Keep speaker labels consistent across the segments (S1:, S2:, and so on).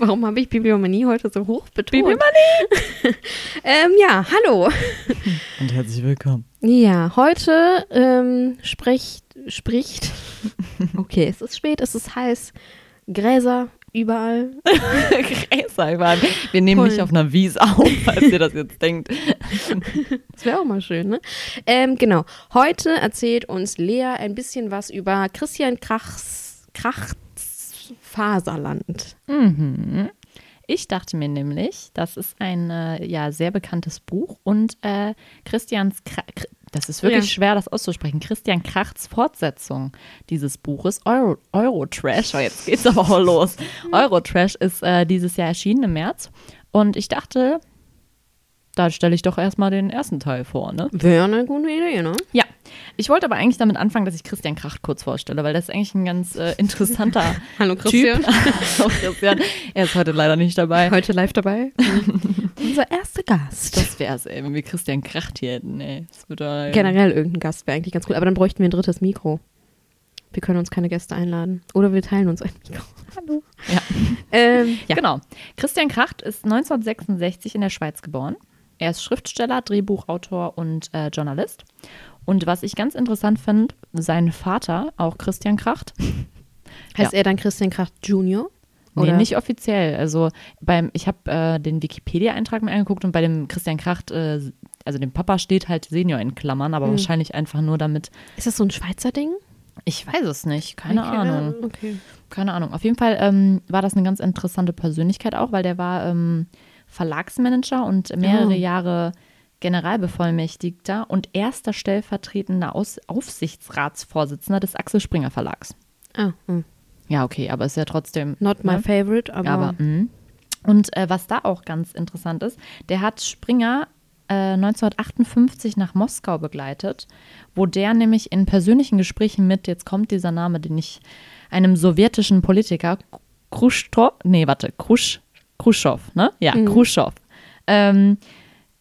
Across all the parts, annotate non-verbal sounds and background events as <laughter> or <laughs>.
S1: Warum habe ich Bibliomanie heute so hoch betont?
S2: Bibliomanie! <laughs>
S1: ähm, ja, hallo. <laughs>
S2: Und herzlich willkommen.
S1: Ja, heute ähm, spricht, spricht, <laughs> okay, es ist spät, es ist heiß, Gräser überall.
S2: Gräser überall. Wir nehmen
S1: Voll.
S2: nicht auf einer Wiese auf, falls ihr das jetzt denkt.
S1: Das wäre auch mal schön, ne? Ähm, genau, heute erzählt uns Lea ein bisschen was über Christian Krachs, Faserland.
S2: Mhm. Ich dachte mir nämlich, das ist ein äh, ja, sehr bekanntes Buch und äh, Christians, Kr- das ist wirklich
S1: Ja.
S2: schwer, das auszusprechen, Christian Krachts Fortsetzung dieses Buches, Euro, Eurotrash, oh, jetzt geht's aber auch los. <laughs> Eurotrash ist äh, dieses Jahr erschienen im März und ich dachte, da stelle ich doch erstmal den ersten Teil vor, ne?
S1: Wäre eine gute Idee, ne?
S2: Ja, ich wollte aber eigentlich damit anfangen, dass ich Christian Kracht kurz vorstelle, weil das ist eigentlich ein ganz äh, interessanter <laughs>
S1: Hallo
S2: Typ. <laughs> Hallo Christian. Er ist heute leider nicht dabei.
S1: Heute live dabei. <laughs> Unser erster Gast.
S2: Das wär's, ey, wenn wir Christian Kracht hier hätten, ey. Würde,
S1: Generell irgendein Gast wäre eigentlich ganz cool, aber dann bräuchten wir ein drittes Mikro. Wir können uns keine Gäste einladen. Oder wir teilen uns ein Mikro. Hallo.
S2: Ja.
S1: Ähm, ja.
S2: Genau. Christian Kracht ist 1966 in der Schweiz geboren. Er ist Schriftsteller, Drehbuchautor und äh, Journalist. Und was ich ganz interessant finde, sein Vater, auch Christian Kracht, <laughs>
S1: Heißt er dann Christian Kracht Junior?
S2: Nee,
S1: Oder?
S2: nicht offiziell. Also beim, ich habe äh, den Wikipedia-Eintrag mir angeguckt und bei dem Christian Kracht, äh, also dem Papa steht halt Senior in Klammern, aber
S1: Hm.
S2: wahrscheinlich einfach nur damit,
S1: Ist das so ein Schweizer Ding?
S2: ich weiß es nicht, keine
S1: Okay,
S2: Ahnung.
S1: Okay.
S2: Keine Ahnung. Auf jeden Fall ähm, war das eine ganz interessante Persönlichkeit auch, weil der war ähm, Verlagsmanager und mehrere
S1: Oh.
S2: Jahre Generalbevollmächtigter und erster stellvertretender Aus Aufsichtsratsvorsitzender des Axel Springer Verlags.
S1: Ah, hm.
S2: Ja, okay, aber ist ja trotzdem.
S1: not my
S2: ne?
S1: favorite, aber,
S2: Aber, mh. und äh, was da auch ganz interessant ist, der hat Springer äh, 1958 nach Moskau begleitet, wo der nämlich in persönlichen Gesprächen mit, jetzt kommt dieser Name, den ich einem sowjetischen Politiker, Khrushchev, nee, warte, Khrush, Khrushchev, ne? Ja, Khrushchev, ähm,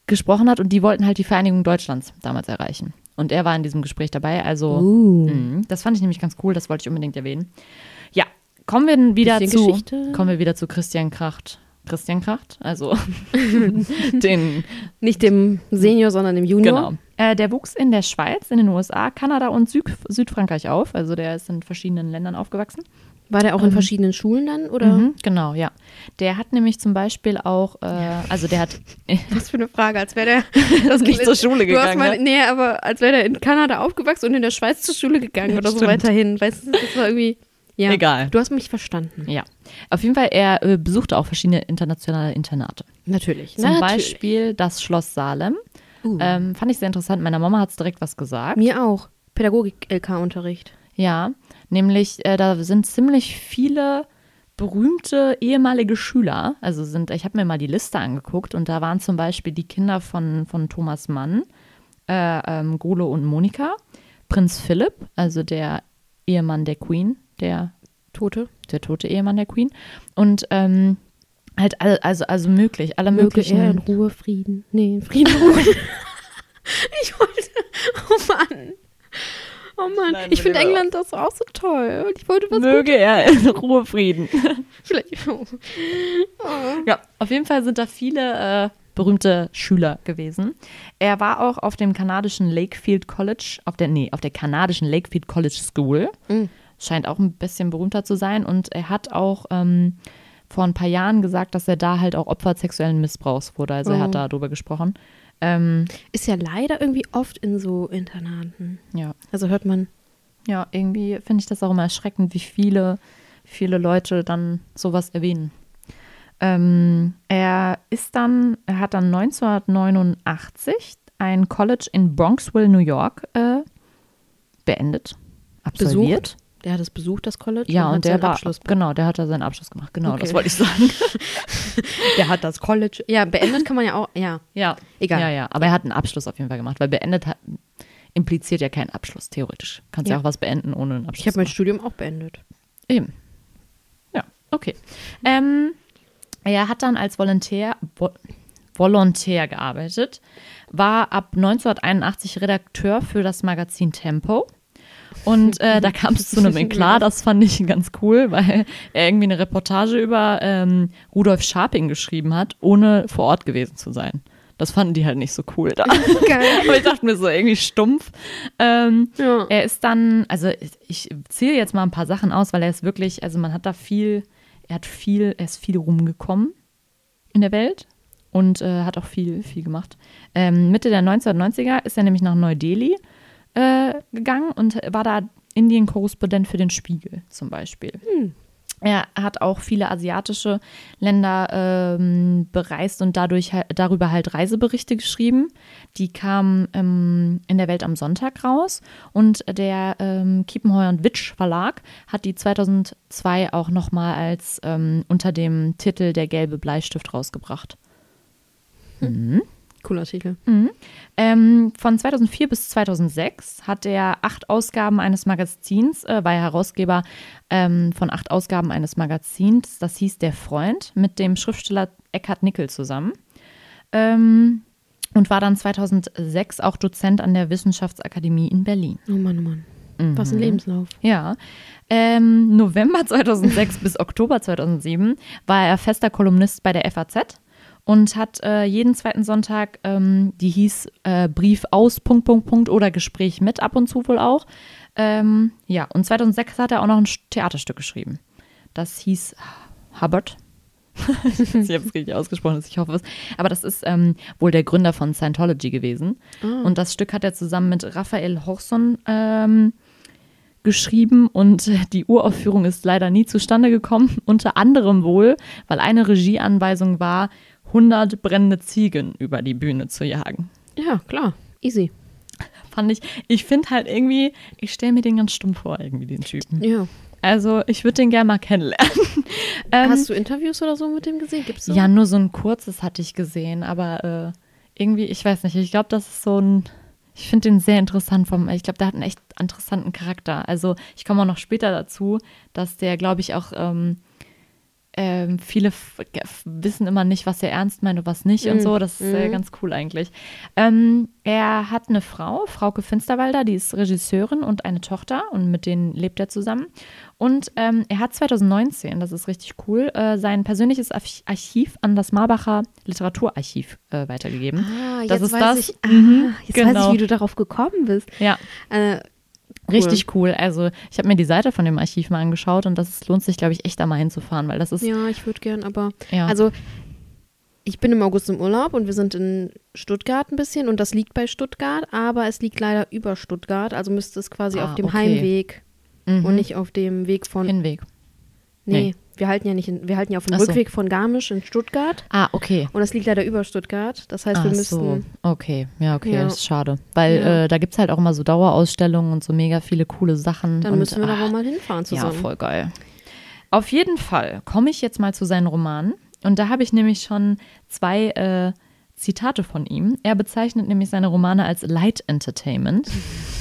S2: gesprochen hat und die wollten halt die Vereinigung Deutschlands damals erreichen. Und er war in diesem Gespräch dabei, also
S1: Uh.
S2: mh, das fand ich nämlich ganz cool, das wollte ich unbedingt erwähnen. Ja, kommen wir wieder
S1: Bisschen
S2: zu
S1: Geschichte.
S2: kommen wir wieder zu Christian Kracht. Christian Kracht, also <laughs> den
S1: nicht dem Senior, sondern dem Junior.
S2: genau. Äh, der wuchs in der Schweiz, in den USA, Kanada und Süd Südfrankreich auf. Also der ist in verschiedenen Ländern aufgewachsen.
S1: War der auch in verschiedenen Schulen dann? Oder?
S2: Mhm, genau, ja. Der hat nämlich zum Beispiel auch, äh, also der hat <laughs>
S1: Was für eine Frage, als wäre der <laughs>
S2: das nicht zur Schule
S1: Du hast
S2: gegangen.
S1: mal,
S2: ne?
S1: nee, aber als wäre der in Kanada aufgewachsen und in der Schweiz zur Schule gegangen oder so
S2: Stimmt.
S1: weiterhin. Weißt du, das war irgendwie. Ja.
S2: Egal.
S1: Du hast mich verstanden.
S2: Ja, auf jeden Fall, er äh, besuchte auch verschiedene internationale Internate.
S1: Natürlich.
S2: Zum
S1: Natürlich.
S2: Beispiel das Schloss Salem.
S1: Uh.
S2: Ähm, fand ich sehr interessant. Meiner Mama hat es direkt was gesagt.
S1: Mir auch. Pädagogik-LK-Unterricht.
S2: Ja, nämlich äh, da sind ziemlich viele berühmte ehemalige Schüler. Also sind, ich habe mir mal die Liste angeguckt und da waren zum Beispiel die Kinder von, von Thomas Mann, äh, ähm, Golo und Monika, Prinz Philipp, also der Ehemann der Queen, der,
S1: Tote.
S2: der tote Ehemann der Queen. Und ähm, halt all, also, also möglich, alle
S1: Möge
S2: möglichen.
S1: er in Ruhe, Frieden. Nee, in Frieden, Ruhe. <laughs> ich wollte. Oh Mann. Oh Mann.
S2: Nein,
S1: ich finde England das auch so toll. Ich wollte was
S2: Möge er in Ruhe Frieden. <laughs>
S1: Vielleicht. Oh. <laughs>
S2: Ja, auf jeden Fall sind da viele äh, berühmte Schüler gewesen. Er war auch auf dem kanadischen Lakefield College, auf der, nee, auf der kanadischen Lakefield College School.
S1: Mhm.
S2: Scheint auch ein bisschen berühmter zu sein. Und er hat auch ähm, vor ein paar Jahren gesagt, dass er da halt auch Opfer sexuellen Missbrauchs wurde. Also er
S1: Oh.
S2: hat darüber gesprochen. Ähm,
S1: Ist ja leider irgendwie oft in so Internaten.
S2: ja.
S1: Also hört man.
S2: ja, irgendwie finde ich das auch immer erschreckend, wie viele, viele Leute dann sowas erwähnen. Ähm, er ist dann, er hat dann 1989 ein College in Bronxville, New York, äh, beendet, absolviert.
S1: Der hat es besucht, das College?
S2: Ja, und,
S1: hat
S2: der war,
S1: Abschluss.
S2: genau, der hat da seinen Abschluss gemacht. Genau,
S1: Okay.
S2: das wollte ich sagen. <laughs>
S1: Der hat das College. Ja, beendet kann man ja auch. Ja,
S2: ja,
S1: egal.
S2: ja, ja. Aber er hat einen Abschluss auf jeden Fall gemacht, weil beendet hat, impliziert ja keinen Abschluss, theoretisch. Kannst ja,
S1: Ja.
S2: auch was beenden ohne einen Abschluss.
S1: Ich habe mein Studium auch beendet.
S2: Eben. Ja, okay. Ähm, er hat dann als Volontär, Vo Volontär gearbeitet, war ab 1981 Redakteur für das Magazin Tempo. Und äh, da <laughs> kam es zu einem Eklat, das fand ich ganz cool, weil er irgendwie eine Reportage über ähm, Rudolf Scharping geschrieben hat, ohne vor Ort gewesen zu sein. Das fanden die halt nicht so cool da. <laughs>
S1: Geil.
S2: Aber ich dachte mir so irgendwie stumpf. Ähm,
S1: Ja.
S2: er ist dann, also ich zähle jetzt mal ein paar Sachen aus, weil er ist wirklich, also man hat da viel, er hat viel, er ist viel rumgekommen in der Welt und äh, hat auch viel, viel gemacht. Ähm, Mitte der 1990er ist er nämlich nach Neu-Delhi äh, gegangen und war da Indien-Korrespondent für den Spiegel zum Beispiel. Er hat auch viele asiatische Länder ähm, bereist und dadurch darüber halt Reiseberichte geschrieben. Die kamen ähm, in der Welt am Sonntag raus und der ähm, Kiepenheuer und Witsch Verlag hat die 2002 auch nochmal als ähm, unter dem Titel Der gelbe Bleistift rausgebracht.
S1: Cooler Titel.
S2: Ähm, von 2004 bis 2006 hat er acht Ausgaben eines Magazins, äh, war er Herausgeber ähm, von acht Ausgaben eines Magazins, das hieß Der Freund, mit dem Schriftsteller Eckhard Nickel zusammen. Ähm, und war dann 2006 auch Dozent an der Wissenschaftsakademie in Berlin.
S1: Oh Mann, oh Mann. Was ein Lebenslauf.
S2: Ja. Ähm, November <laughs> 2006 bis Oktober 2007 war er fester Kolumnist bei der FAZ und hat äh, jeden zweiten Sonntag, ähm, die hieß äh, Brief aus, Punkt, Punkt, Punkt oder Gespräch mit ab und zu wohl auch. Ähm, ja, und 2006 hat er auch noch ein Theaterstück geschrieben. Das hieß Hubbard. <laughs> ich weiß nicht, ob es richtig ausgesprochen ist, ich hoffe es. Aber das ist ähm, wohl der Gründer von Scientology gewesen. Und das Stück hat er zusammen mit Raphael Horson ähm, geschrieben und <laughs> die Uraufführung ist leider nie zustande gekommen. <laughs> Unter anderem wohl, weil eine Regieanweisung war, 100 brennende Ziegen über die Bühne zu jagen.
S1: Ja, klar. Easy.
S2: Fand ich, ich finde halt irgendwie, ich stelle mir den ganz stumm vor, irgendwie, den Typen.
S1: Ja.
S2: Also, ich würde den gerne mal kennenlernen. <laughs> ähm,
S1: Hast du Interviews oder so mit dem gesehen? Gibt's so?
S2: Ja, nur so ein kurzes hatte ich gesehen, aber äh, irgendwie, ich weiß nicht, ich glaube, das ist so ein, ich finde den sehr interessant vom, ich glaube, der hat einen echt interessanten Charakter. Also ich komme auch noch später dazu, dass der, glaube ich, auch ähm, ähm, viele wissen immer nicht, was er ernst meint und was nicht und so. Das ist äh, ganz cool eigentlich. Ähm, er hat eine Frau, Frauke Finsterwalder, die ist Regisseurin und eine Tochter und mit denen lebt er zusammen. Und ähm, er hat 2019, das ist richtig cool, äh, sein persönliches Arch- Archiv an das Marbacher Literaturarchiv äh, weitergegeben.
S1: Ah, jetzt
S2: das ist
S1: weiß
S2: das.
S1: ich, ah,
S2: Mhm,
S1: jetzt weiß
S2: genau.
S1: ich, wie du darauf gekommen bist.
S2: Ja,
S1: Äh,
S2: richtig cool. Also ich habe mir die Seite von dem Archiv mal angeschaut und das lohnt sich, glaube ich, echt da mal hinzufahren, weil das ist
S1: ja, ich würde gern, aber
S2: Ja.
S1: also ich bin im August im Urlaub und wir sind in Stuttgart ein bisschen und das liegt bei Stuttgart, aber es liegt leider über Stuttgart, also müsste es quasi
S2: Ah,
S1: auf dem
S2: okay.
S1: Heimweg
S2: Mhm.
S1: und nicht auf dem Weg von
S2: Hinweg.
S1: Nee,
S2: Nee.
S1: Wir halten ja nicht in, wir halten ja auf dem
S2: so.
S1: Rückweg von Garmisch in Stuttgart
S2: Ah, okay.
S1: und das liegt leider über Stuttgart. Das heißt, wir
S2: Ach
S1: müssten
S2: so, okay. Ja, okay,
S1: Ja.
S2: das ist schade. Weil
S1: Ja.
S2: äh, da gibt es halt auch immer so Dauerausstellungen und so mega viele coole Sachen.
S1: dann
S2: und,
S1: müssen wir da
S2: ah,
S1: wohl mal hinfahren
S2: Ja,
S1: zusammen.
S2: voll geil. Auf jeden Fall komme ich jetzt mal zu seinen Romanen. Und da habe ich nämlich schon zwei äh, Zitate von ihm. Er bezeichnet nämlich seine Romane als Light Entertainment.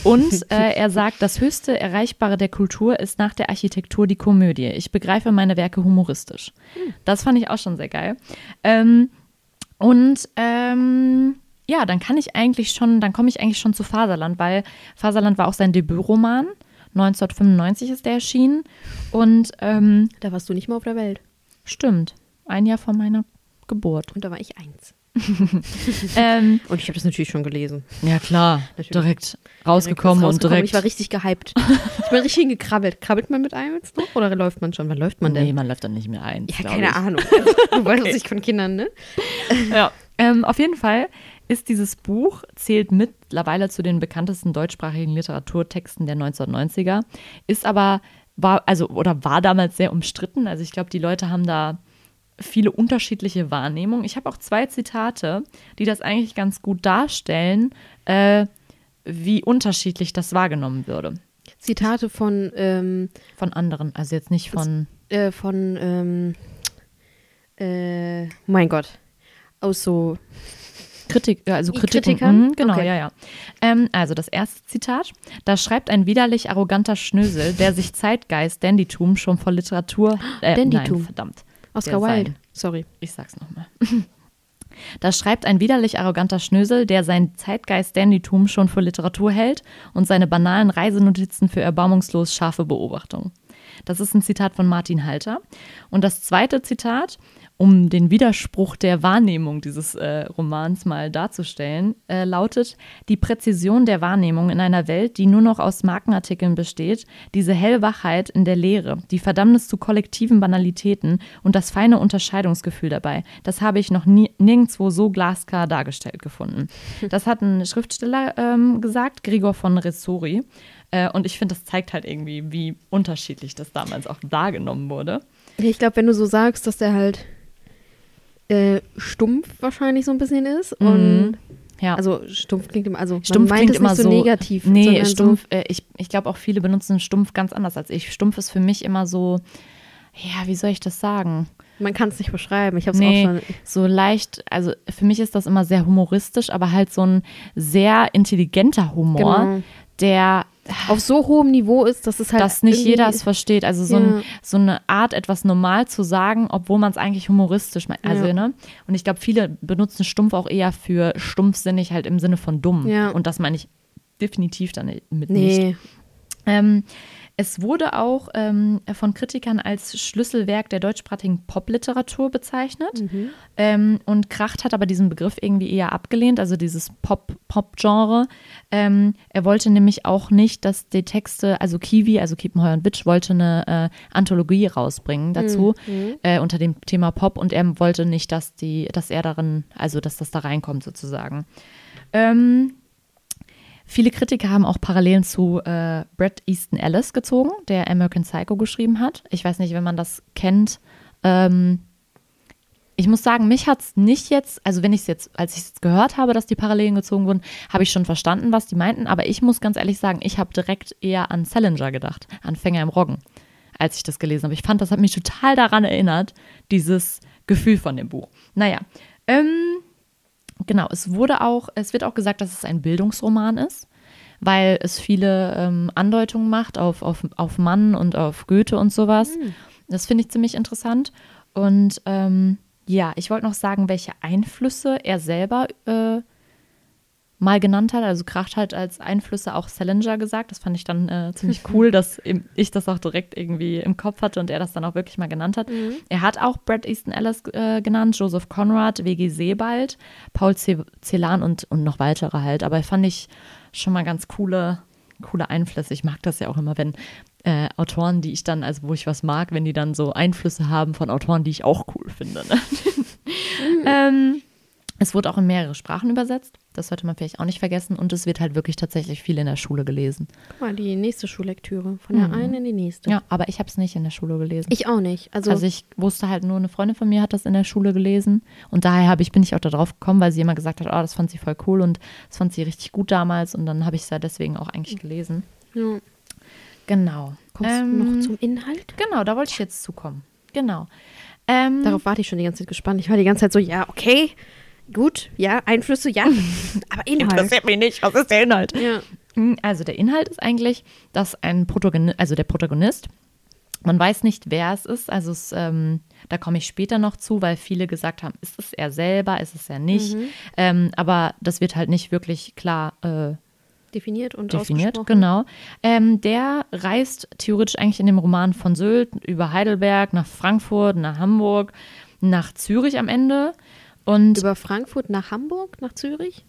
S2: Und <laughs> äh, er sagt, das höchste Erreichbare der Kultur ist nach der Architektur die Komödie. Ich begreife meine Werke humoristisch. Das fand ich auch schon sehr geil. Ähm, und ähm, ja, dann kann ich eigentlich schon, dann komme ich eigentlich schon zu Faserland, weil Faserland war auch sein Debütroman. 1995 ist der erschienen. Und ähm,
S1: Da warst du nicht mal auf der Welt.
S2: stimmt, ein Jahr vor meiner Geburt.
S1: Und da war ich eins. <laughs>
S2: ähm,
S1: Und ich habe das natürlich schon gelesen.
S2: ja, klar,
S1: Natürlich.
S2: direkt rausgekommen
S1: Direkt
S2: und direkt.
S1: Ich war richtig gehypt. ich bin richtig hingekrabbelt. Krabbelt man mit einem jetzt noch oder läuft man schon? Wann läuft man denn?
S2: nee, man läuft dann nicht mehr ein.
S1: ja, keine Ahnung. <laughs> du weißt es nicht von Kindern, ne?
S2: Ja. Ähm, auf jeden Fall ist dieses Buch, zählt mittlerweile zu den bekanntesten deutschsprachigen Literaturtexten der 1990er, ist aber, war, also, oder war damals sehr umstritten. Also ich glaube, die Leute haben da viele unterschiedliche Wahrnehmungen. Ich habe auch zwei Zitate, die das eigentlich ganz gut darstellen, äh, wie unterschiedlich das wahrgenommen würde.
S1: Zitate von, ähm,
S2: Von anderen, also jetzt nicht von.
S1: äh, von, ähm, äh, mein Gott, aus so,
S2: Kritik, äh, also Kritiken.
S1: Kritikern?
S2: Mhm, genau,
S1: Okay.
S2: ja, ja. Ähm, also das erste Zitat. Da schreibt ein widerlich arroganter Schnösel, der sich Zeitgeist, Dandytum schon vor Literatur. Äh, <gasps>
S1: Dandytum.
S2: Nein, verdammt.
S1: Oscar Wilde. Sorry.
S2: Ich sag's nochmal. <laughs> Da schreibt ein widerlich arroganter Schnösel, der sein Zeitgeist Dandytum schon für Literatur hält und seine banalen Reisenotizen für erbarmungslos scharfe Beobachtung. Das ist ein Zitat von Martin Halter. Und das zweite Zitat, um den Widerspruch der Wahrnehmung dieses äh, Romans mal darzustellen, äh, lautet: Die Präzision der Wahrnehmung in einer Welt, die nur noch aus Markenartikeln besteht, diese Hellwachheit in der Lehre, die Verdammnis zu kollektiven Banalitäten und das feine Unterscheidungsgefühl dabei, das habe ich noch nie, nirgendwo so glasklar dargestellt gefunden. <laughs> Das hat ein Schriftsteller ähm, gesagt, Gregor von Ressori. Äh, und ich finde, das zeigt halt irgendwie, wie unterschiedlich das damals auch wahrgenommen wurde.
S1: Ich glaube, wenn du so sagst, dass der halt äh, stumpf wahrscheinlich so ein bisschen ist und
S2: Ja.
S1: also stumpf klingt immer, also
S2: Stumpf
S1: man meint
S2: klingt
S1: es
S2: immer
S1: nicht so,
S2: so
S1: negativ.
S2: Nee, stumpf, äh, ich, ich glaube auch viele benutzen stumpf ganz anders als ich. Stumpf ist für mich immer so, ja, wie soll ich das sagen?
S1: So, man kann es nicht beschreiben. Ich habe es
S2: Nee,
S1: auch schon.
S2: so leicht, also für mich ist das immer sehr humoristisch, aber halt so ein sehr intelligenter Humor,
S1: Genau.
S2: der
S1: Auf so hohem Niveau ist, dass es halt
S2: dass nicht jeder es versteht. Also so,
S1: Ja.
S2: ein, so eine Art, etwas normal zu sagen, obwohl man es eigentlich humoristisch meint. Also,
S1: Ja.
S2: ne? Und ich glaube, viele benutzen stumpf auch eher für stumpfsinnig, halt im Sinne von dumm.
S1: Ja.
S2: Und das meine ich definitiv dann mit nicht.
S1: Nee,
S2: Ähm, es wurde auch ähm, von Kritikern als Schlüsselwerk der deutschsprachigen Popliteratur bezeichnet.
S1: Mhm.
S2: Ähm, und Kracht hat aber diesen Begriff irgendwie eher abgelehnt, also dieses Pop- Pop-Genre. ähm, er wollte nämlich auch nicht, dass die Texte, also Kiwi, also Kiepenheuer und Witsch, wollte eine äh, Anthologie rausbringen dazu
S1: Mhm.
S2: äh, unter dem Thema Pop und er wollte nicht, dass die, dass er darin, also dass das da reinkommt sozusagen. Ähm, Viele Kritiker haben auch Parallelen zu äh, Bret Easton Ellis gezogen, der American Psycho geschrieben hat. Ich weiß nicht, wenn man das kennt. Ähm, ich muss sagen, mich hat es nicht jetzt, also wenn ich es jetzt, als ich es gehört habe, dass die Parallelen gezogen wurden, habe ich schon verstanden, was die meinten. Aber ich muss ganz ehrlich sagen, ich habe direkt eher an Salinger gedacht, an Fänger im Roggen, als ich das gelesen habe. Ich fand, das hat mich total daran erinnert, dieses Gefühl von dem Buch. Naja, ähm, Genau, es wurde auch, es wird auch gesagt, dass es ein Bildungsroman ist, weil es viele ähm, Andeutungen macht auf, auf, auf Mann und auf Goethe und sowas. Das finde ich ziemlich interessant. Und ähm, ja, ich wollte noch sagen, welche Einflüsse er selber äh, mal genannt hat. Also Kracht hat als Einflüsse auch Salinger gesagt. Das fand ich dann äh, ziemlich <laughs> cool, dass ich das auch direkt irgendwie im Kopf hatte und er das dann auch wirklich mal genannt hat. Er hat auch Brad Easton Ellis äh, genannt, Joseph Conrad, W.G. Sebald, Paul Ce- Celan und, und noch weitere halt. Aber fand ich schon mal ganz coole, coole Einflüsse. Ich mag das ja auch immer, wenn äh, Autoren, die ich dann, also wo ich was mag, wenn die dann so Einflüsse haben von Autoren, die ich auch cool finde. Ne? <laughs> <laughs> ähm, es wurde auch in mehrere Sprachen übersetzt. Das sollte man vielleicht auch nicht vergessen. Und es wird halt wirklich tatsächlich viel in der Schule gelesen.
S1: Guck mal, die nächste Schullektüre. Von der einen in die nächste.
S2: Ja, aber ich habe es nicht in der Schule gelesen.
S1: Ich auch nicht. Also,
S2: also ich wusste halt nur, eine Freundin von mir hat das in der Schule gelesen. Und daher habe ich, bin ich auch darauf gekommen, weil sie immer gesagt hat, oh, das fand sie voll cool und das fand sie richtig gut damals. Und dann habe ich es ja deswegen auch eigentlich gelesen.
S1: ja.
S2: Genau.
S1: kommst du
S2: Ähm,
S1: noch zum Inhalt?
S2: Genau, da wollte ich jetzt zukommen. Genau. Ähm,
S1: Darauf warte ich schon die ganze Zeit gespannt. Ich war die ganze Zeit so, ja, okay, gut, ja, Einflüsse, ja, <laughs> aber Inhalt.
S2: mich nicht. Was ist der Inhalt?
S1: Ja.
S2: Also der Inhalt ist eigentlich, dass ein Protagonist, also der Protagonist, man weiß nicht, wer es ist. Also es, ähm, da komme ich später noch zu, weil viele gesagt haben, ist es er selber, ist es er nicht. Ähm, aber das wird halt nicht wirklich klar äh,
S1: Definiert und
S2: definiert, genau. Ähm, der reist theoretisch eigentlich in dem Roman von Sylt über Heidelberg nach Frankfurt, nach Hamburg, nach Zürich am Ende. Und
S1: Über Frankfurt nach Hamburg, nach Zürich?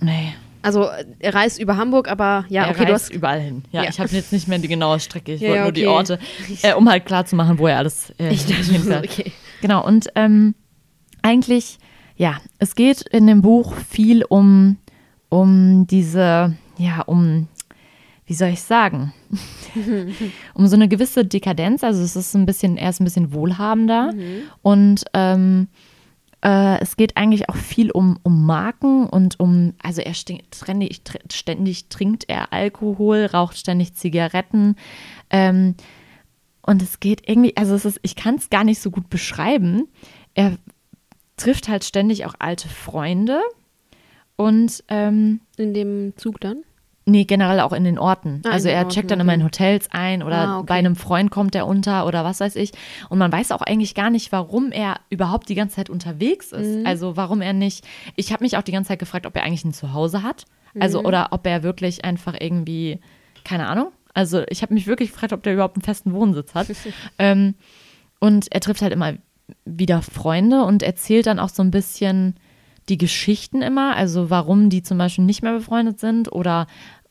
S2: nee,
S1: Also er reist über Hamburg, aber ja,
S2: er
S1: okay, du
S2: reist
S1: hast
S2: überall hin. Ja,
S1: Ja.
S2: ich habe jetzt nicht mehr die genaue Strecke. Ich
S1: Ja,
S2: wollte
S1: ja,
S2: nur die
S1: okay.
S2: Orte, äh, um halt klar zu machen, wo er alles äh,
S1: Ich dachte okay.
S2: Genau, und ähm, eigentlich, ja, es geht in dem Buch viel um, um diese, ja, um, wie soll ich sagen, <laughs> um so eine gewisse Dekadenz. Also es ist ein bisschen, er ist ein bisschen wohlhabender und ähm, äh, es geht eigentlich auch viel um, um Marken und um, also er ständig, ständig trinkt er Alkohol, raucht ständig Zigaretten. Ähm, und es geht irgendwie, also es ist, ich kann es gar nicht so gut beschreiben. Er trifft halt ständig auch alte Freunde und ähm,
S1: in dem Zug dann?
S2: Nee, generell auch in den Orten. Ah, also er Orten, checkt dann immer in Hotels ein oder ah, okay. bei einem Freund kommt er unter oder was weiß ich. Und man weiß auch eigentlich gar nicht, warum er überhaupt die ganze Zeit unterwegs ist. Mhm. Also warum er nicht. Ich habe mich auch die ganze Zeit gefragt, ob er eigentlich ein Zuhause hat. Also mhm. oder ob er wirklich einfach irgendwie, keine Ahnung. Also ich habe mich wirklich gefragt, ob der überhaupt einen festen Wohnsitz hat. <laughs> ähm, und er trifft halt immer wieder Freunde und erzählt dann auch so ein bisschen die Geschichten immer, also warum die zum Beispiel nicht mehr befreundet sind oder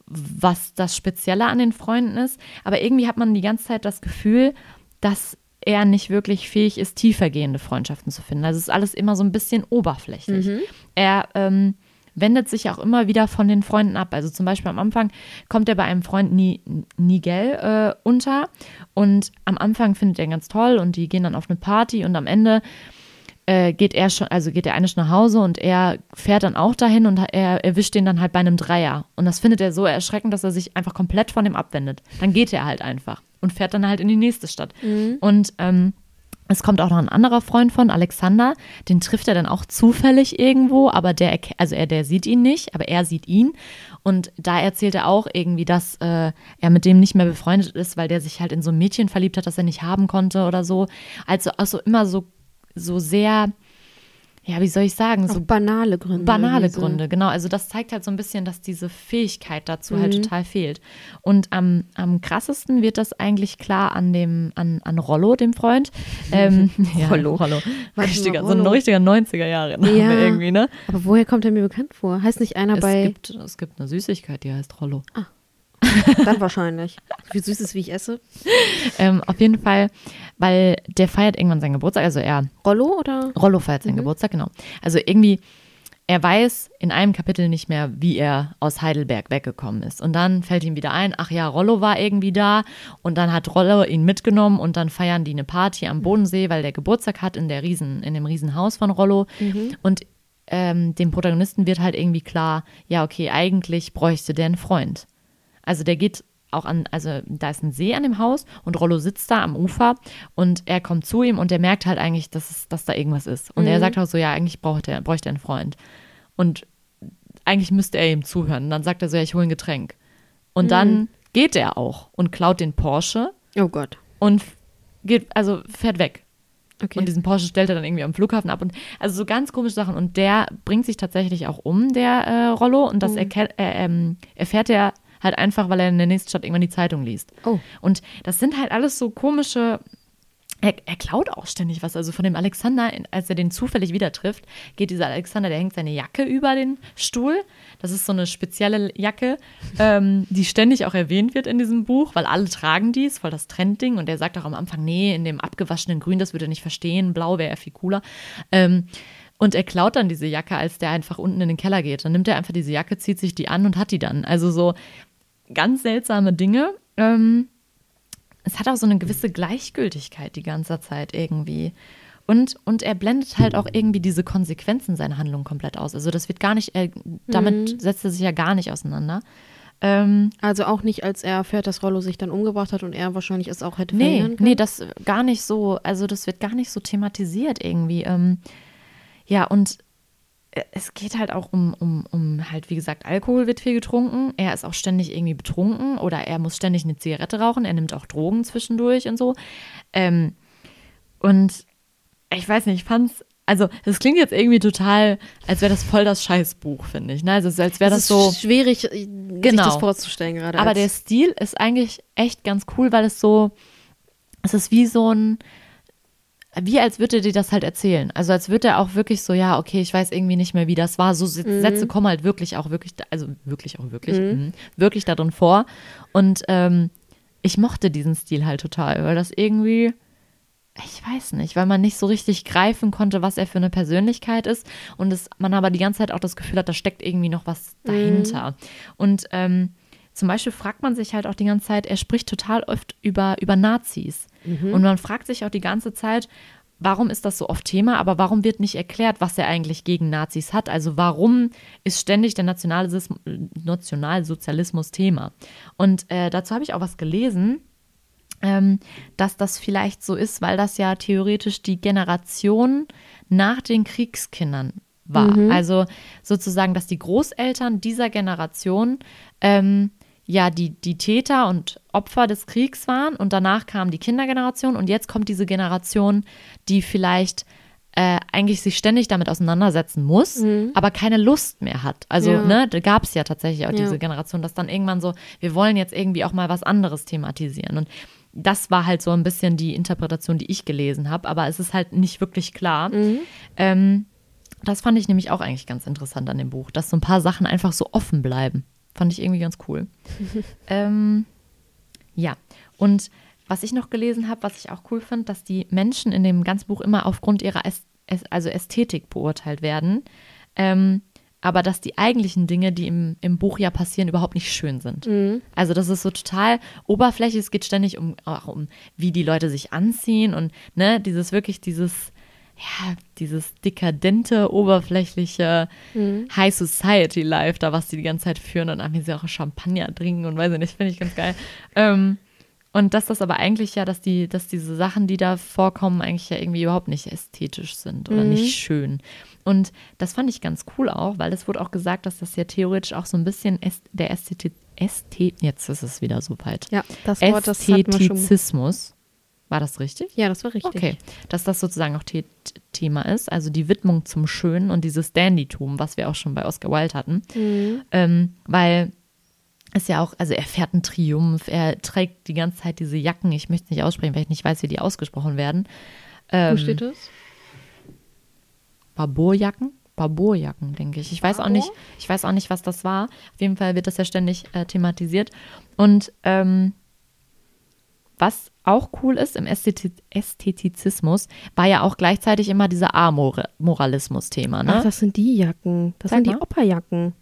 S2: was das Spezielle an den Freunden ist. Aber irgendwie hat man die ganze Zeit das Gefühl, dass er nicht wirklich fähig ist, tiefergehende Freundschaften zu finden. Also es ist alles immer so ein bisschen oberflächlich. Mhm. Er ähm, wendet sich auch immer wieder von den Freunden ab. Also zum Beispiel am Anfang kommt er bei einem Freund Nigel äh, unter und am Anfang findet er ihn ganz toll und die gehen dann auf eine Party und am Ende äh, geht er schon, also geht der eine schon nach Hause und er fährt dann auch dahin und er erwischt den dann halt bei einem Dreier. Und das findet er so erschreckend, dass er sich einfach komplett von dem abwendet. Dann geht er halt einfach und fährt dann halt in die nächste Stadt. Mhm. Und ähm, es kommt auch noch ein anderer Freund von, Alexander, den trifft er dann auch zufällig irgendwo, aber der, also er, der sieht ihn nicht, aber er sieht ihn. Und da erzählt er auch irgendwie, dass äh, er mit dem nicht mehr befreundet ist, weil der sich halt in so ein Mädchen verliebt hat, das er nicht haben konnte oder so. Also, also immer so so sehr, ja, wie soll ich sagen, so
S1: banale Gründe.
S2: Banale so. Gründe, genau. Also das zeigt halt so ein bisschen, dass diese Fähigkeit dazu halt mhm. halt total fehlt. Und am, am krassesten wird das eigentlich klar an dem, an, an Rollo, dem Freund. <laughs> Ähm,
S1: ja, Rollo. Rollo.
S2: Richtiger, so ein richtiger 90er Jahre Name ja, irgendwie, ne?
S1: Aber woher kommt er mir bekannt vor? Heißt nicht einer
S2: es
S1: bei.
S2: Gibt, es gibt eine Süßigkeit, die heißt Rollo.
S1: Ah. <laughs> Dann wahrscheinlich. Wie süß ist, wie ich esse.
S2: ähm, auf jeden Fall, weil der feiert irgendwann seinen Geburtstag, also er.
S1: Rollo oder?
S2: Rollo feiert seinen mhm. Geburtstag, genau. Also irgendwie, er weiß in einem Kapitel nicht mehr, wie er aus Heidelberg weggekommen ist. Und dann fällt ihm wieder ein, ach ja, Rollo war irgendwie da. Und dann hat Rollo ihn mitgenommen und dann feiern die eine Party am Bodensee, weil der Geburtstag hat in, der Riesen, in dem Riesenhaus von Rollo. Mhm. Und ähm, dem Protagonisten wird halt irgendwie klar, ja, okay, eigentlich bräuchte der einen Freund. Also der geht auch an, also da ist ein See an dem Haus und Rollo sitzt da am Ufer und er kommt zu ihm und der merkt halt eigentlich, dass, es, dass da irgendwas ist. Und mhm. er sagt auch so, ja, eigentlich braucht er, bräuchte er einen Freund. Und eigentlich müsste er ihm zuhören. Und dann sagt er so, ja, ich hole ein Getränk. Und mhm. dann geht er auch und klaut den Porsche.
S1: Oh Gott.
S2: Und geht, also fährt weg.
S1: Okay.
S2: Und diesen Porsche stellt er dann irgendwie am Flughafen ab. Und also so ganz komische Sachen. Und der bringt sich tatsächlich auch um, der äh, Rollo. Und das mhm. erkär, äh, ähm, erfährt er Halt einfach, weil er in der nächsten Stadt irgendwann die Zeitung liest.
S1: Oh.
S2: Und das sind halt alles so komische. Er, er, klaut auch ständig was. Also von dem Alexander, als er den zufällig wieder trifft, geht dieser Alexander, der hängt seine Jacke über den Stuhl. Das ist so eine spezielle Jacke, ähm, die ständig auch erwähnt wird in diesem Buch, weil alle tragen dies, voll das Trendding. Und er sagt auch am Anfang, nee, in dem abgewaschenen Grün, das würde er nicht verstehen. Blau wäre er viel cooler. Ähm, und er klaut dann diese Jacke, als der einfach unten in den Keller geht. Dann nimmt er einfach diese Jacke, zieht sich die an und hat die dann. Also so, ganz seltsame Dinge. Ähm, es hat auch so eine gewisse Gleichgültigkeit die ganze Zeit irgendwie. Und, und er blendet halt auch irgendwie diese Konsequenzen seiner Handlung komplett aus. Also das wird gar nicht, er, damit mhm. setzt er sich ja gar nicht auseinander.
S1: Ähm, also auch nicht, als er erfährt, dass Rollo sich dann umgebracht hat und er wahrscheinlich es auch hätte
S2: nee, können? Nee, das gar nicht so, also das wird gar nicht so thematisiert irgendwie. Ähm, ja, und es geht halt auch um, um, um halt, wie gesagt, Alkohol wird viel getrunken. Er ist auch ständig irgendwie betrunken oder er muss ständig eine Zigarette rauchen. Er nimmt auch Drogen zwischendurch und so. Ähm, und ich weiß nicht, ich fand's, also es klingt jetzt irgendwie total, als wäre das voll das Scheißbuch, finde ich. Ne? Also als wäre das, das so.
S1: Schwierig, genau. sich das vorzustellen gerade.
S2: Aber der Stil ist eigentlich echt ganz cool, weil es so, es ist wie so ein, wie als würde er dir das halt erzählen. Also als würde er auch wirklich so, ja, okay, ich weiß irgendwie nicht mehr, wie das war. So mhm. Sätze mhm. kommen halt wirklich auch wirklich, also wirklich auch wirklich, mhm. mh, wirklich darin vor. Und ähm, ich mochte diesen Stil halt total, weil das irgendwie, ich weiß nicht, weil man nicht so richtig greifen konnte, was er für eine Persönlichkeit ist. Und es, man aber die ganze Zeit auch das Gefühl hat, da steckt irgendwie noch was dahinter. Mhm. Und ähm, zum Beispiel fragt man sich halt auch die ganze Zeit, er spricht total oft über, über Nazis. Mhm. Und man fragt sich auch die ganze Zeit, warum ist das so oft Thema, aber warum wird nicht erklärt, was er eigentlich gegen Nazis hat? Also warum ist ständig der Nationalsozialismus Thema? Und äh, dazu habe ich auch was gelesen, ähm, dass das vielleicht so ist, weil das ja theoretisch die Generation nach den Kriegskindern war.
S1: Mhm.
S2: Also sozusagen, dass die Großeltern dieser Generation ähm, ja die, die Täter und Opfer des Kriegs waren und danach kam die Kindergeneration und jetzt kommt diese Generation, die vielleicht äh, eigentlich sich ständig damit auseinandersetzen muss, aber keine Lust mehr hat. Also,
S1: Mhm. Ja.
S2: ne, da gab es ja tatsächlich auch
S1: Ja.
S2: diese Generation, dass dann irgendwann so, wir wollen jetzt irgendwie auch mal was anderes thematisieren. Und das war halt so ein bisschen die Interpretation, die ich gelesen habe, aber es ist halt nicht wirklich klar.
S1: Mhm.
S2: Ähm, das fand ich nämlich auch eigentlich ganz interessant an dem Buch, dass so ein paar Sachen einfach so offen bleiben. Fand ich irgendwie ganz cool. <laughs> ähm, ja, und was ich noch gelesen habe, was ich auch cool finde, dass die Menschen in dem ganzen Buch immer aufgrund ihrer Äs Äs also Ästhetik beurteilt werden. Ähm, aber dass die eigentlichen Dinge, die im, im Buch ja passieren, überhaupt nicht schön sind. Also das ist so total oberflächlich. Es geht ständig um, auch um, wie die Leute sich anziehen und ne, dieses wirklich dieses, ja, dieses dekadente, oberflächliche High Society Life, da was die die ganze Zeit führen und sie auch Champagner trinken und weiß ich nicht, finde ich ganz geil. Ähm, und dass das aber eigentlich ja, dass die, dass diese Sachen, die da vorkommen, eigentlich ja irgendwie überhaupt nicht ästhetisch sind oder nicht schön. Und das fand ich ganz cool auch, weil es wurde auch gesagt, dass das ja theoretisch auch so ein bisschen der Ästhet Ästhet jetzt ist es wieder so weit.
S1: Ja, das Wort, das
S2: War das richtig?
S1: Ja, das war richtig.
S2: Okay, dass das sozusagen auch The Thema ist, also die Widmung zum Schönen und dieses Dandytum, was wir auch schon bei Oscar Wilde hatten.
S1: Mhm.
S2: Ähm, weil es ja auch, also er fährt einen Triumph, er trägt die ganze Zeit diese Jacken, ich möchte es nicht aussprechen, weil ich nicht weiß, wie die ausgesprochen werden. Ähm,
S1: Wo steht das?
S2: Barbourjacken? Barbourjacken, denke ich. Ich weiß auch nicht, ich weiß auch nicht, was das war. Auf jeden Fall wird das ja ständig äh, thematisiert. Und ähm, was auch cool ist im Ästheti Ästhetizismus, war ja auch gleichzeitig immer dieser Amoralismus-Thema. Ne?
S1: Ach, das sind die Jacken. Das
S2: Sag
S1: sind die
S2: mal.
S1: Opperjacken.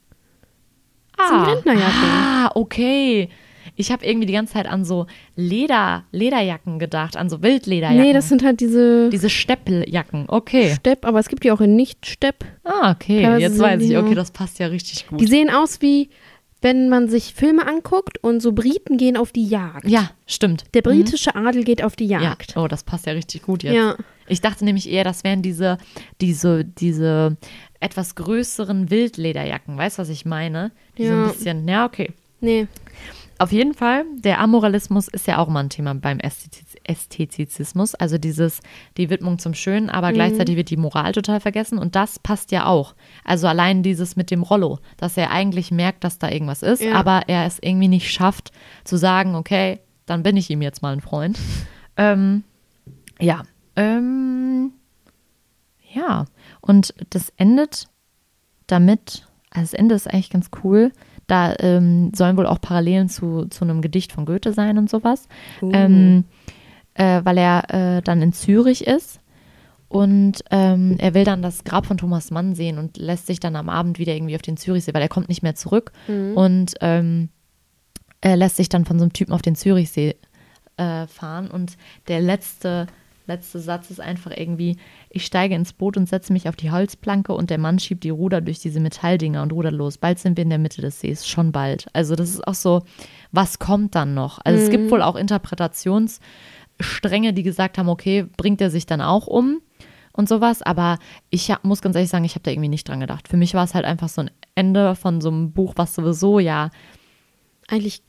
S2: ah,
S1: sind Rentnerjacken.
S2: Ah, okay. Ich habe irgendwie die ganze Zeit an so Leder, Lederjacken gedacht, an so Wildlederjacken.
S1: Nee, das sind halt diese
S2: diese Steppeljacken. Okay.
S1: Stepp, aber es gibt die auch in Nicht-Stepp.
S2: Ah, okay.
S1: Teilweise
S2: Jetzt weiß ich. Okay, das passt ja richtig gut.
S1: Die sehen aus wie, wenn man sich Filme anguckt und so Briten gehen auf die Jagd.
S2: ja, stimmt.
S1: Der britische Adel geht auf die
S2: Ja.
S1: Jagd.
S2: Oh, das passt ja richtig gut jetzt.
S1: Ja.
S2: Ich dachte nämlich eher, das wären diese, diese, diese etwas größeren Wildlederjacken. Weißt du, was ich meine? Die so
S1: Ja.
S2: ein bisschen, ja, okay.
S1: Nee.
S2: Auf jeden Fall, der Amoralismus ist ja auch mal ein Thema beim Ästhetiz Ästhetizismus, also dieses, die Widmung zum Schönen, aber gleichzeitig wird die Moral total vergessen und das passt ja auch. Also allein dieses mit dem Rollo, dass er eigentlich merkt, dass da irgendwas ist,
S1: Ja.
S2: aber er es irgendwie nicht schafft zu sagen, okay, dann bin ich ihm jetzt mal ein Freund. <laughs> ähm, ja, ähm, ja, und das endet damit, also das Ende ist eigentlich ganz cool. Da ähm, sollen wohl auch Parallelen zu, zu einem Gedicht von Goethe sein und sowas.
S1: Uh.
S2: Ähm, äh, weil er äh, dann in Zürich ist und ähm, er will dann das Grab von Thomas Mann sehen und lässt sich dann am Abend wieder irgendwie auf den Zürichsee, weil er kommt nicht mehr zurück und ähm, er lässt sich dann von so einem Typen auf den Zürichsee äh, fahren und der letzte letzte Satz ist einfach irgendwie, ich steige ins Boot und setze mich auf die Holzplanke und der Mann schiebt die Ruder durch diese Metalldinger und rudert los. Bald sind wir in der Mitte des Sees, schon bald. Also das ist auch so, was kommt dann noch? Also es gibt wohl auch Interpretationsstränge, die gesagt haben, okay, bringt er sich dann auch um und sowas, aber ich hab, muss ganz ehrlich sagen, ich habe da irgendwie nicht dran gedacht. Für mich war es halt einfach so ein Ende von so einem Buch, was sowieso ja
S1: Eigentlich,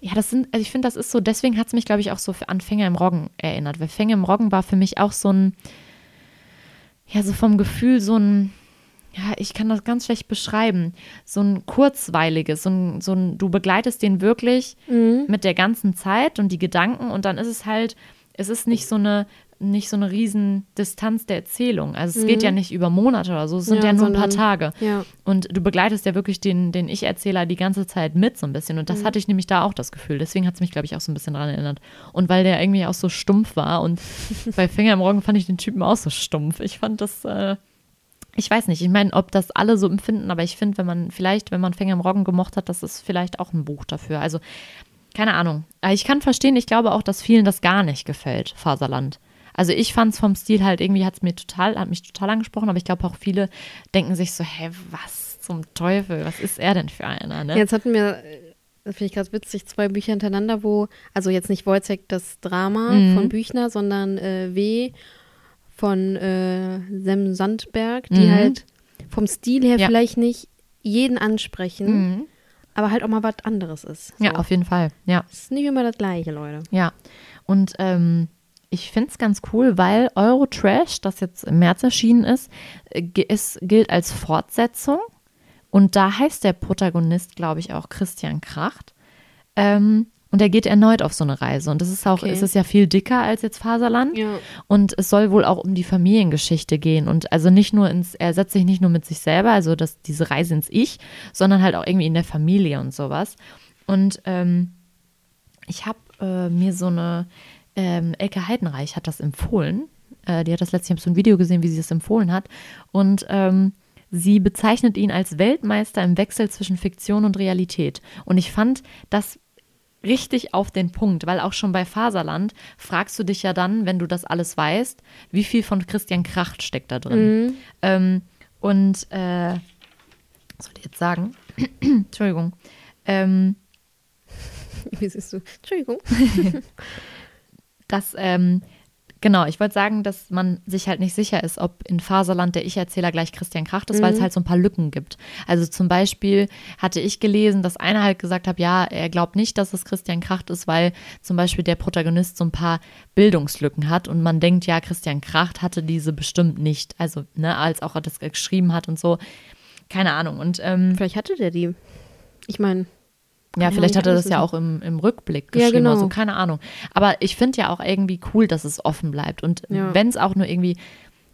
S2: ja, das sind, also ich finde, das ist so, deswegen hat es mich, glaube ich, auch so an Fänger im Roggen erinnert. Weil Fänger im Roggen war für mich auch so ein, ja, so vom Gefühl so ein, ja, ich kann das ganz schlecht beschreiben, so ein kurzweiliges, so ein, so ein du begleitest den wirklich mit der ganzen Zeit und die Gedanken und dann ist es halt, es ist nicht so eine, nicht so eine riesen Distanz der Erzählung. Also es geht ja nicht über Monate oder so, es sind
S1: Ja,
S2: ja, nur ein paar
S1: sondern-
S2: Tage.
S1: ja.
S2: Und du begleitest ja wirklich den, den Ich-Erzähler die ganze Zeit mit so ein bisschen. Und das hatte ich nämlich da auch das Gefühl. Deswegen hat es mich, glaube ich, auch so ein bisschen dran erinnert. Und weil der irgendwie auch so stumpf war. Und <laughs> bei Finger im Roggen fand ich den Typen auch so stumpf. Ich fand das, äh, ich weiß nicht, ich meine, ob das alle so empfinden, aber ich finde, wenn man vielleicht, wenn man Finger im Roggen gemocht hat, das ist vielleicht auch ein Buch dafür. Also, keine Ahnung. Ich kann verstehen, ich glaube auch, dass vielen das gar nicht gefällt, Faserland. Also ich fand es vom Stil halt irgendwie, hat es mir total, hat mich total angesprochen, aber ich glaube auch viele denken sich so, hä, was zum Teufel, was ist er denn für einer, ne?
S1: Jetzt hatten wir, äh, das finde ich ganz witzig, zwei Bücher hintereinander, wo, also jetzt nicht Wojciech das Drama
S2: Mhm.
S1: von Büchner, sondern äh, W von äh, Sem Sandberg, die
S2: Mhm.
S1: halt vom Stil her
S2: Ja.
S1: vielleicht nicht jeden ansprechen,
S2: Mhm.
S1: aber halt auch mal was anderes ist. So.
S2: Ja, auf jeden Fall, ja.
S1: Es ist nicht immer das gleiche, Leute.
S2: Ja, und ähm, ich finde es ganz cool, weil Eurotrash, das jetzt im März erschienen ist, äh, ge- es gilt als Fortsetzung. Und da heißt der Protagonist, glaube ich, auch Christian Kracht. Ähm, und er geht erneut auf so eine Reise. Und das ist auch,
S1: Okay.
S2: es ist ja viel dicker als jetzt Faserland.
S1: Ja.
S2: Und es soll wohl auch um die Familiengeschichte gehen. Und also nicht nur ins, er setzt sich nicht nur mit sich selber, also das, diese Reise ins Ich, sondern halt auch irgendwie in der Familie und sowas. Und ähm, ich habe äh, mir so eine, ähm, Elke Heidenreich hat das empfohlen. Äh, die hat das letztens, ich so ein Video gesehen, wie sie das empfohlen hat. Und ähm, sie bezeichnet ihn als Weltmeister im Wechsel zwischen Fiktion und Realität. Und ich fand das richtig auf den Punkt, weil auch schon bei Faserland fragst du dich ja dann, wenn du das alles weißt, wie viel von Christian Kracht steckt da drin. Ähm, und äh, was soll ich jetzt sagen? <clears throat> Entschuldigung. Ähm, <laughs>
S1: Wie siehst du? Entschuldigung. <laughs>
S2: dass, ähm, genau, ich wollte sagen, dass man sich halt nicht sicher ist, ob in Faserland der Ich-Erzähler gleich Christian Kracht ist, weil es halt so ein paar Lücken gibt. Also zum Beispiel hatte ich gelesen, dass einer halt gesagt hat, ja, er glaubt nicht, dass es Christian Kracht ist, weil zum Beispiel der Protagonist so ein paar Bildungslücken hat und man denkt, ja, Christian Kracht hatte diese bestimmt nicht. Also, ne, als auch er das geschrieben hat und so. Keine Ahnung. Und ähm,
S1: Vielleicht hatte der die. Ich meine,
S2: ja,
S1: ja
S2: vielleicht hat er das ja auch im, im Rückblick
S1: Ja,
S2: geschrieben,
S1: genau.
S2: also keine Ahnung. Aber ich finde ja auch irgendwie cool, dass es offen bleibt. Und
S1: Ja.
S2: wenn es auch nur irgendwie,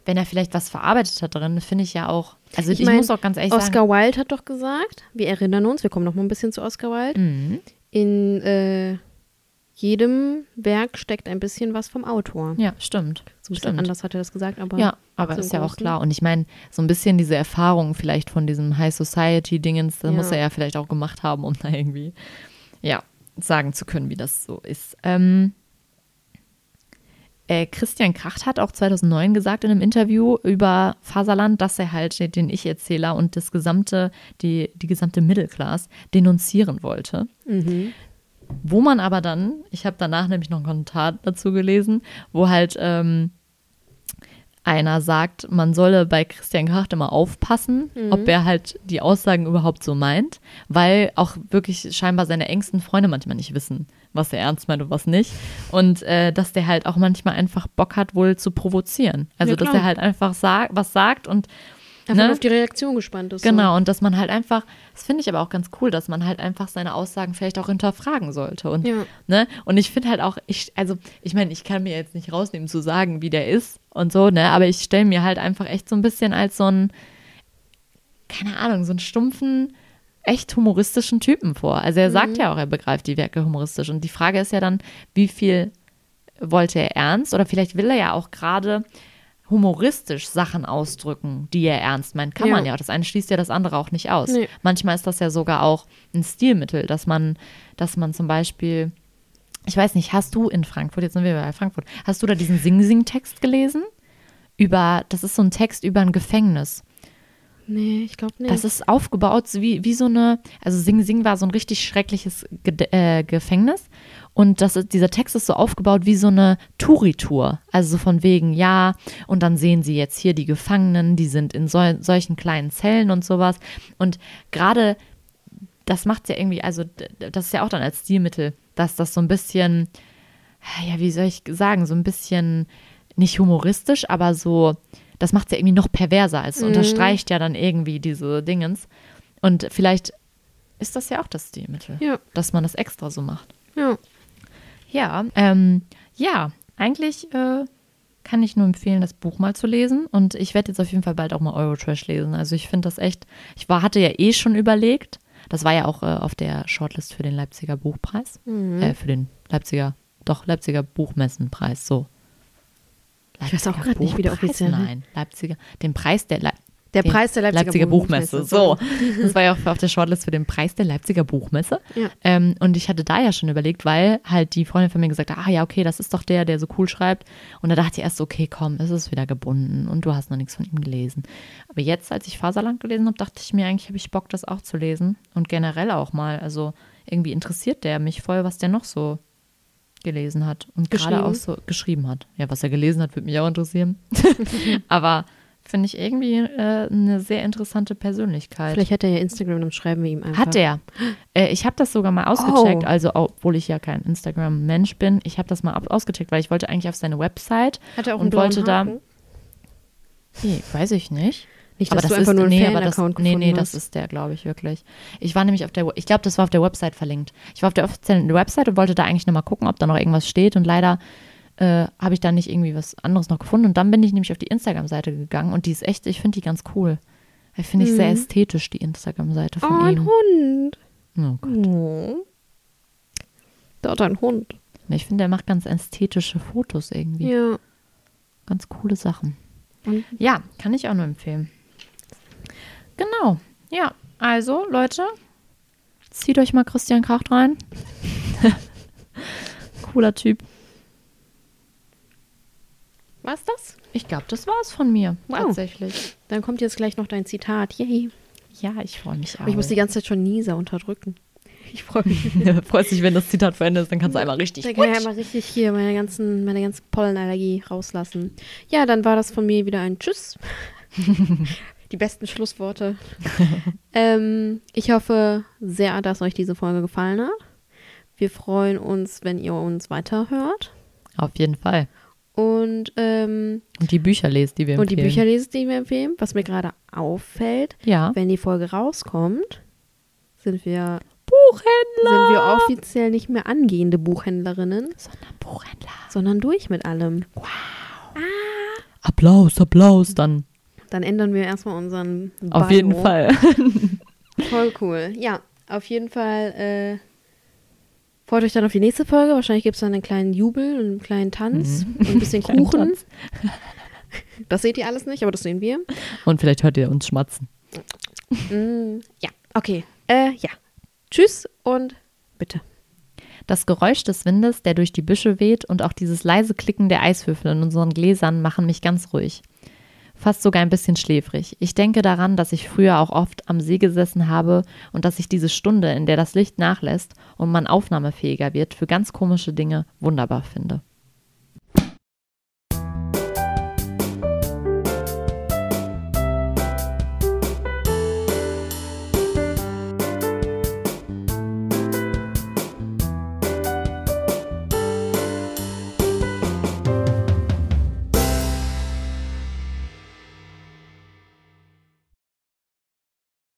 S2: wenn er vielleicht was verarbeitet hat drin, finde ich ja auch, also ich,
S1: Ich mein,
S2: muss auch ganz ehrlich sagen,
S1: Oscar Wilde hat doch gesagt, wir erinnern uns, wir kommen noch mal ein bisschen zu Oscar Wilde,
S2: Mhm.
S1: in äh, jedem Werk steckt ein bisschen was vom Autor.
S2: ja, stimmt.
S1: So ein bisschen
S2: stimmt.
S1: anders hat er das gesagt, aber
S2: Ja, aber ist ja auch klar. Und ich meine, so ein bisschen diese Erfahrung vielleicht von diesem High Society-Dingens, da
S1: Ja.
S2: muss er ja vielleicht auch gemacht haben, um da irgendwie, ja, sagen zu können, wie das so ist. Ähm, äh, Christian Kracht hat auch 2009 gesagt in einem Interview über Faserland, dass er halt den Ich-Erzähler und das gesamte, die, die gesamte Middleclass denunzieren wollte.
S1: Mhm.
S2: Wo man aber dann, ich habe danach nämlich noch einen Kommentar dazu gelesen, wo halt ähm, einer sagt, man solle bei Christian Kracht immer aufpassen, ob er halt die Aussagen überhaupt so meint, weil auch wirklich scheinbar seine engsten Freunde manchmal nicht wissen, was er ernst meint und was nicht. Und äh, dass der halt auch manchmal einfach Bock hat, wohl zu provozieren. Also,
S1: Ja,
S2: dass er halt einfach sag, was sagt und
S1: Davon
S2: Ne?
S1: auf die Reaktion gespannt ist.
S2: Genau, und dass man halt einfach, das finde ich aber auch ganz cool, dass man halt einfach seine Aussagen vielleicht auch hinterfragen sollte. Und,
S1: Ja.
S2: ne? und ich finde halt auch, ich, also ich meine, ich kann mir jetzt nicht rausnehmen zu sagen, wie der ist und so, ne? Aber ich stelle mir halt einfach echt so ein bisschen als so ein, keine Ahnung, so einen stumpfen, echt humoristischen Typen vor. Also er sagt ja auch, er begreift die Werke humoristisch. Und die Frage ist ja dann, wie viel wollte er ernst? Oder vielleicht will er ja auch gerade humoristisch Sachen ausdrücken, die er ernst meint. Kann
S1: Ja.
S2: man ja. Das eine schließt ja das andere auch nicht aus.
S1: Nee.
S2: Manchmal ist das ja sogar auch ein Stilmittel, dass man, dass man zum Beispiel, ich weiß nicht, hast du in Frankfurt, jetzt sind wir bei Frankfurt, hast du da diesen Sing-Sing-Text gelesen? Über, das ist so ein Text über ein Gefängnis.
S1: Nee, ich glaube nicht.
S2: Das ist aufgebaut wie, wie so eine, also Sing Sing war so ein richtig schreckliches Ged äh, Gefängnis und das dieser Text ist so aufgebaut wie so eine Touri-Tour. Also so von wegen, ja, und dann sehen sie jetzt hier die Gefangenen, die sind in sol solchen kleinen Zellen und sowas. Und gerade das macht ja irgendwie, also das ist ja auch dann als Stilmittel, dass das so ein bisschen, ja, wie soll ich sagen, so ein bisschen nicht humoristisch, aber so, das macht es ja irgendwie noch perverser. Es unterstreicht ja dann irgendwie diese Dingens. Und vielleicht ist das ja auch das Stilmittel,
S1: Ja.
S2: dass man das extra so macht.
S1: ja.
S2: Ja, ähm, ja, eigentlich äh, kann ich nur empfehlen, das Buch mal zu lesen. Und ich werde jetzt auf jeden Fall bald auch mal Eurotrash lesen. Also ich finde das echt, ich war, hatte ja eh schon überlegt, das war ja auch äh, auf der Shortlist für den Leipziger Buchpreis, äh, für den Leipziger, doch, Leipziger Buchmessenpreis, so.
S1: Ich weiß auch
S2: Leipziger
S1: grad nicht, wie der offiziell.
S2: Nein, Leipziger, den Preis der, Le
S1: Der Preis der Leipziger,
S2: Leipziger Buchmesse.
S1: Buchmesse,
S2: So, das war ja auch auf der Shortlist für den Preis der Leipziger Buchmesse.
S1: Ja.
S2: Ähm, und ich hatte da ja schon überlegt, weil halt die Freundin von mir gesagt hat, ah ja, okay, das ist doch der, der so cool schreibt. Und da dachte ich erst, so, okay, komm, es ist wieder gebunden und du hast noch nichts von ihm gelesen. Aber jetzt, als ich Faserland gelesen habe, dachte ich mir, eigentlich habe ich Bock, das auch zu lesen. Und generell auch mal. Also irgendwie interessiert der mich voll, was der noch so gelesen hat. Und gerade auch so geschrieben hat. Ja, was er gelesen hat, würde mich auch interessieren. <laughs> Aber finde ich irgendwie äh, eine sehr interessante Persönlichkeit.
S1: Vielleicht hat er ja Instagram, dann schreiben wir ihm einfach.
S2: Hat der. Äh, ich habe das sogar mal ausgecheckt,
S1: Oh.
S2: also obwohl ich ja kein Instagram-Mensch bin, ich habe das mal ausgecheckt, weil ich wollte eigentlich auf seine Website.
S1: Hat er auch
S2: und wollte da-? Nee, weiß ich nicht.
S1: Nicht,
S2: aber das ist,
S1: nur
S2: nee, aber das, nee, nee, das ist der, glaube ich, wirklich. Ich war nämlich auf der, ich glaube, das war auf der Website verlinkt. Ich war auf der offiziellen Website und wollte da eigentlich nochmal gucken, ob da noch irgendwas steht und leider äh, habe ich da nicht irgendwie was anderes noch gefunden und dann bin ich nämlich auf die Instagram-Seite gegangen und die ist echt, ich finde die ganz cool. Ich finde ich sehr
S1: Mhm.
S2: ästhetisch, die Instagram-Seite
S1: Oh,
S2: von
S1: ein
S2: ihm.
S1: Hund.
S2: Oh Gott.
S1: Oh. Dort ein Hund.
S2: Ich finde, er macht ganz ästhetische Fotos irgendwie.
S1: Ja.
S2: Ganz coole Sachen.
S1: Und
S2: Ja, kann ich auch nur empfehlen. Genau. Ja, also Leute, zieht euch mal Christian Kracht rein. <laughs> Cooler Typ.
S1: War's das?
S2: Ich glaube, das war's von mir.
S1: Wow.
S2: Tatsächlich.
S1: Dann kommt jetzt gleich noch dein Zitat. Yay.
S2: Ja, ich freue mich auch.
S1: Aber ich muss die ganze Zeit schon Nieser unterdrücken. Ich freue mich. <laughs>
S2: Freust dich, wenn das Zitat zu Ende ist, dann kannst du einmal richtig.
S1: Da kann ich einmal richtig hier meine ganzen, meine ganze Pollenallergie rauslassen. Ja, dann war das von mir wieder ein Tschüss. <laughs> Die besten Schlussworte. ähm, ich hoffe sehr, dass euch diese Folge gefallen hat. Wir freuen uns, wenn ihr uns weiterhört.
S2: Auf jeden Fall.
S1: Und, ähm,
S2: Und die Bücher lest, die wir
S1: und die
S2: empfehlen.
S1: Bücher lesen, die wir empfehlen. Was mir gerade auffällt,
S2: Ja.
S1: wenn die Folge rauskommt, sind wir,
S2: Buchhändler.
S1: sind wir offiziell nicht mehr angehende Buchhändlerinnen,
S2: Sondern Buchhändler.
S1: sondern durch mit allem.
S2: Applaus, Applaus dann.
S1: Dann ändern wir erstmal unseren
S2: Auf
S1: Bio.
S2: jeden Fall. <laughs>
S1: Voll cool. Ja, auf jeden Fall äh, freut euch dann auf die nächste Folge. Wahrscheinlich gibt es dann einen kleinen Jubel und einen kleinen Tanz und ein bisschen <laughs>
S2: Mhm.
S1: Kuchen.
S2: Tanz. <laughs>
S1: Das seht ihr alles nicht, aber das sehen wir.
S2: Und vielleicht hört ihr uns schmatzen.
S1: Mm, ja, okay. Äh, ja. Tschüss und bitte.
S2: Das Geräusch des Windes, der durch die Büsche weht und auch dieses leise Klicken der Eiswürfel in unseren Gläsern machen mich ganz ruhig. Fast sogar ein bisschen schläfrig. Ich denke daran, dass ich früher auch oft am See gesessen habe und dass ich diese Stunde, in der das Licht nachlässt und man aufnahmefähiger wird, für ganz komische Dinge wunderbar finde.